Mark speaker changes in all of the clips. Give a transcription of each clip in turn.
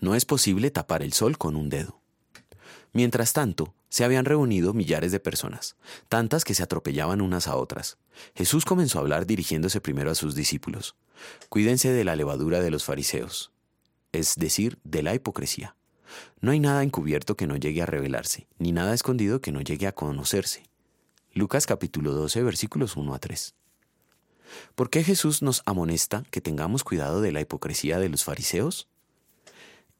Speaker 1: No es posible tapar el sol con un dedo. Mientras tanto, se habían reunido millares de personas, tantas que se atropellaban unas a otras. Jesús comenzó a hablar dirigiéndose primero a sus discípulos. Cuídense de la levadura de los fariseos, es decir, de la hipocresía. No hay nada encubierto que no llegue a revelarse, ni nada escondido que no llegue a conocerse. Lucas capítulo 12 versículos 1 a 3. ¿Por qué Jesús nos amonesta que tengamos cuidado de la hipocresía de los fariseos?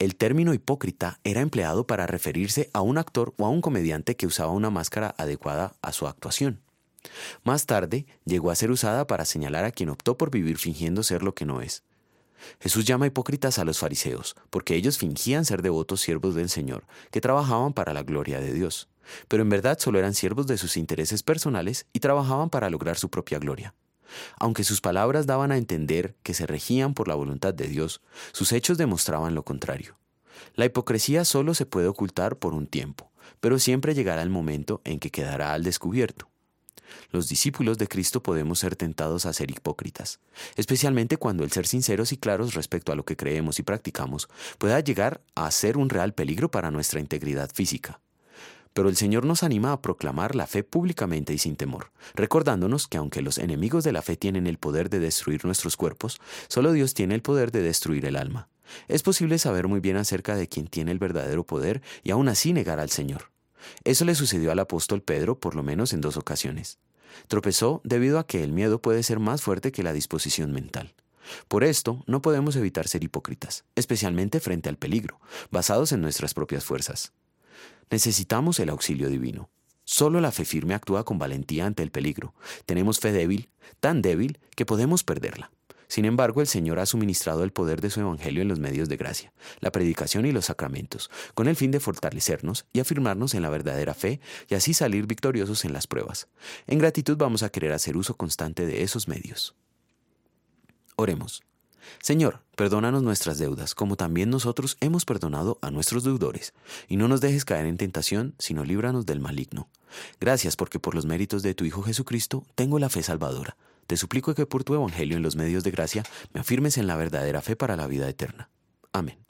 Speaker 1: El término hipócrita era empleado para referirse a un actor o a un comediante que usaba una máscara adecuada a su actuación. Más tarde llegó a ser usada para señalar a quien optó por vivir fingiendo ser lo que no es. Jesús llama hipócritas a los fariseos, porque ellos fingían ser devotos siervos del Señor, que trabajaban para la gloria de Dios, pero en verdad solo eran siervos de sus intereses personales y trabajaban para lograr su propia gloria. Aunque sus palabras daban a entender que se regían por la voluntad de Dios, sus hechos demostraban lo contrario. La hipocresía solo se puede ocultar por un tiempo, pero siempre llegará el momento en que quedará al descubierto. Los discípulos de Cristo podemos ser tentados a ser hipócritas, especialmente cuando el ser sinceros y claros respecto a lo que creemos y practicamos pueda llegar a ser un real peligro para nuestra integridad física. Pero el Señor nos anima a proclamar la fe públicamente y sin temor, recordándonos que aunque los enemigos de la fe tienen el poder de destruir nuestros cuerpos, solo Dios tiene el poder de destruir el alma. Es posible saber muy bien acerca de quien tiene el verdadero poder y aún así negar al Señor. Eso le sucedió al apóstol Pedro por lo menos en dos ocasiones. Tropezó debido a que el miedo puede ser más fuerte que la disposición mental. Por esto, no podemos evitar ser hipócritas, especialmente frente al peligro, basados en nuestras propias fuerzas. Necesitamos el auxilio divino. Solo la fe firme actúa con valentía ante el peligro. Tenemos fe débil, tan débil que podemos perderla. Sin embargo, el Señor ha suministrado el poder de su Evangelio en los medios de gracia, la predicación y los sacramentos, con el fin de fortalecernos y afirmarnos en la verdadera fe y así salir victoriosos en las pruebas. En gratitud vamos a querer hacer uso constante de esos medios. Oremos. Señor, perdónanos nuestras deudas, como también nosotros hemos perdonado a nuestros deudores, y no nos dejes caer en tentación, sino líbranos del maligno. Gracias porque por los méritos de tu Hijo Jesucristo tengo la fe salvadora. Te suplico que por tu Evangelio en los medios de gracia me afirmes en la verdadera fe para la vida eterna. Amén.